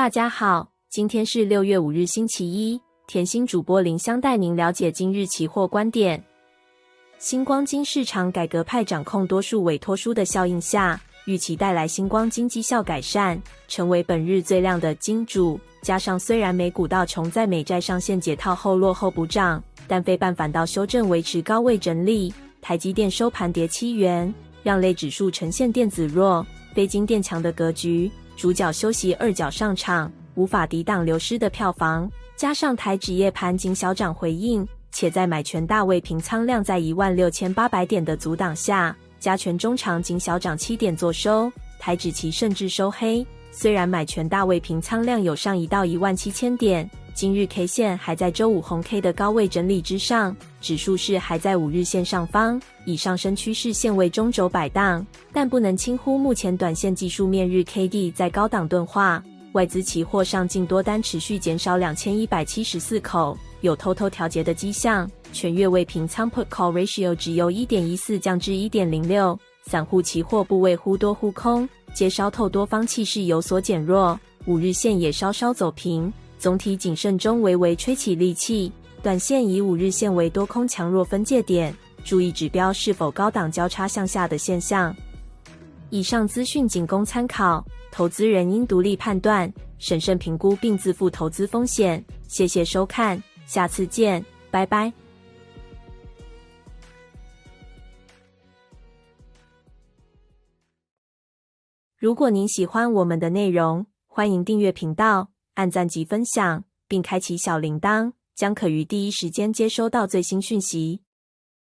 大家好，今天是六月五日，星期一。甜心主播林香带您了解今日期货观点。新光金市场改革派掌控多数委托书的效应下，预期带来新光金绩效改善，成为本日最亮的金主。加上虽然美股道琼在美债上限解套后落后不涨，但非半反倒修正维持高位整理。台积电收盘跌七元，让类指数呈现电子弱、非金电强的格局。主角休息二角上场，无法抵挡流失的票房，加上台指夜盘仅小涨回应，且在买权大卫平仓量在一万六千八百点的阻挡下，加权中场仅小涨七点做收，台指期甚至收黑。虽然买权大卫平仓量有上移到一万七千点，今日 K 线还在周五红 K 的高位整理之上，指数是还在五日线上方，以上升趋势线为中轴摆荡，但不能轻忽目前短线技术面日 K D 在高档钝化。外资期货上净多单持续减少两千一百七十四口，有偷偷调节的迹象。全月未平仓 Put Call Ratio 只由一点一四降至一点零六，散户期货部位忽多忽空，皆烧透多方气势有所减弱。五日线也稍稍走平，总体谨慎中微微吹起力气。短线以五日线为多空强弱分界点，注意指标是否高档交叉向下的现象。以上资讯仅供参考。投资人应独立判断、审慎评估并自负投资风险。谢谢收看，下次见，拜拜。如果您喜欢我们的内容，欢迎订阅频道、按赞及分享，并开启小铃铛，将可于第一时间接收到最新讯息。